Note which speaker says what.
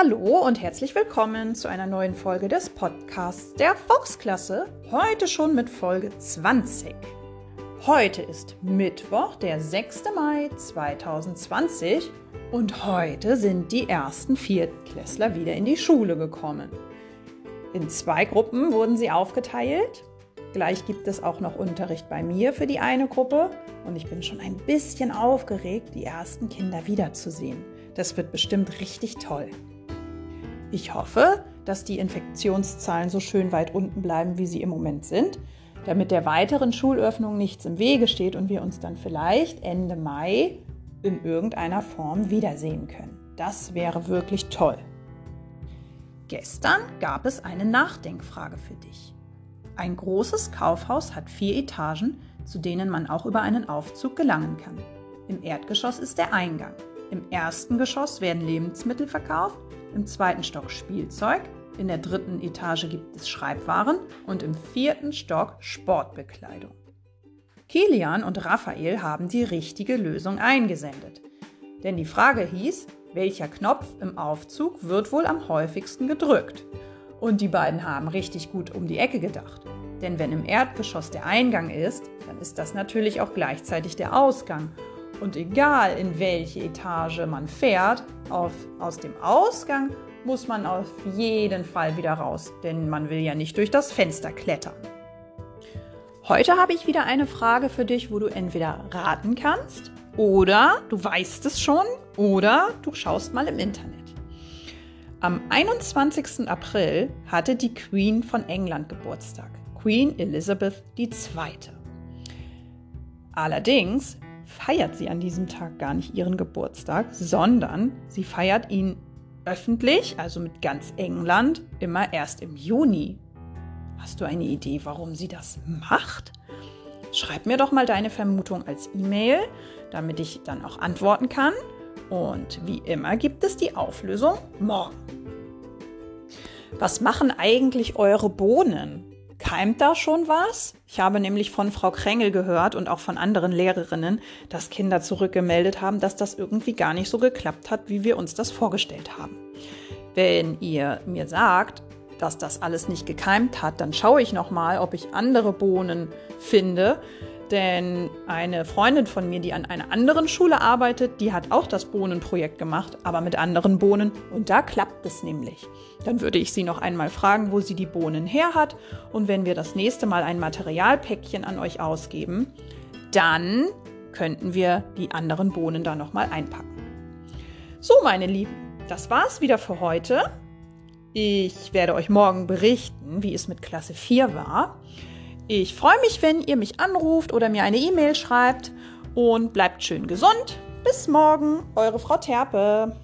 Speaker 1: Hallo und herzlich willkommen zu einer neuen Folge des Podcasts der Volksklasse. Heute schon mit Folge 20. Heute ist Mittwoch, der 6. Mai 2020 und heute sind die ersten Viertklässler wieder in die Schule gekommen. In zwei Gruppen wurden sie aufgeteilt. Gleich gibt es auch noch Unterricht bei mir für die eine Gruppe und ich bin schon ein bisschen aufgeregt, die ersten Kinder wiederzusehen. Das wird bestimmt richtig toll. Ich hoffe, dass die Infektionszahlen so schön weit unten bleiben, wie sie im Moment sind, damit der weiteren Schulöffnung nichts im Wege steht und wir uns dann vielleicht Ende Mai in irgendeiner Form wiedersehen können. Das wäre wirklich toll. Gestern gab es eine Nachdenkfrage für dich. Ein großes Kaufhaus hat vier Etagen, zu denen man auch über einen Aufzug gelangen kann. Im Erdgeschoss ist der Eingang. Im ersten Geschoss werden Lebensmittel verkauft im zweiten Stock Spielzeug, in der dritten Etage gibt es Schreibwaren und im vierten Stock Sportbekleidung. Kilian und Raphael haben die richtige Lösung eingesendet. Denn die Frage hieß, welcher Knopf im Aufzug wird wohl am häufigsten gedrückt? Und die beiden haben richtig gut um die Ecke gedacht. Denn wenn im Erdgeschoss der Eingang ist, dann ist das natürlich auch gleichzeitig der Ausgang. Und egal in welche Etage man fährt, auf, aus dem Ausgang muss man auf jeden Fall wieder raus, denn man will ja nicht durch das Fenster klettern. Heute habe ich wieder eine Frage für dich, wo du entweder raten kannst oder du weißt es schon oder du schaust mal im Internet. Am 21. April hatte die Queen von England Geburtstag, Queen Elizabeth II. Allerdings feiert sie an diesem Tag gar nicht ihren Geburtstag, sondern sie feiert ihn öffentlich, also mit ganz England, immer erst im Juni. Hast du eine Idee, warum sie das macht? Schreib mir doch mal deine Vermutung als E-Mail, damit ich dann auch antworten kann. Und wie immer gibt es die Auflösung morgen. Was machen eigentlich eure Bohnen? Keimt da schon was? Ich habe nämlich von Frau Krängel gehört und auch von anderen Lehrerinnen, dass Kinder zurückgemeldet haben, dass das irgendwie gar nicht so geklappt hat, wie wir uns das vorgestellt haben. Wenn ihr mir sagt, dass das alles nicht gekeimt hat, dann schaue ich noch mal, ob ich andere Bohnen finde, denn eine Freundin von mir, die an einer anderen Schule arbeitet, die hat auch das Bohnenprojekt gemacht, aber mit anderen Bohnen. Und da klappt es nämlich. Dann würde ich sie noch einmal fragen, wo sie die Bohnen her hat. Und wenn wir das nächste Mal ein Materialpäckchen an euch ausgeben, dann könnten wir die anderen Bohnen da nochmal einpacken. So, meine Lieben, das war's wieder für heute. Ich werde euch morgen berichten, wie es mit Klasse 4 war. Ich freue mich, wenn ihr mich anruft oder mir eine E-Mail schreibt und bleibt schön gesund. Bis morgen, eure Frau Terpe.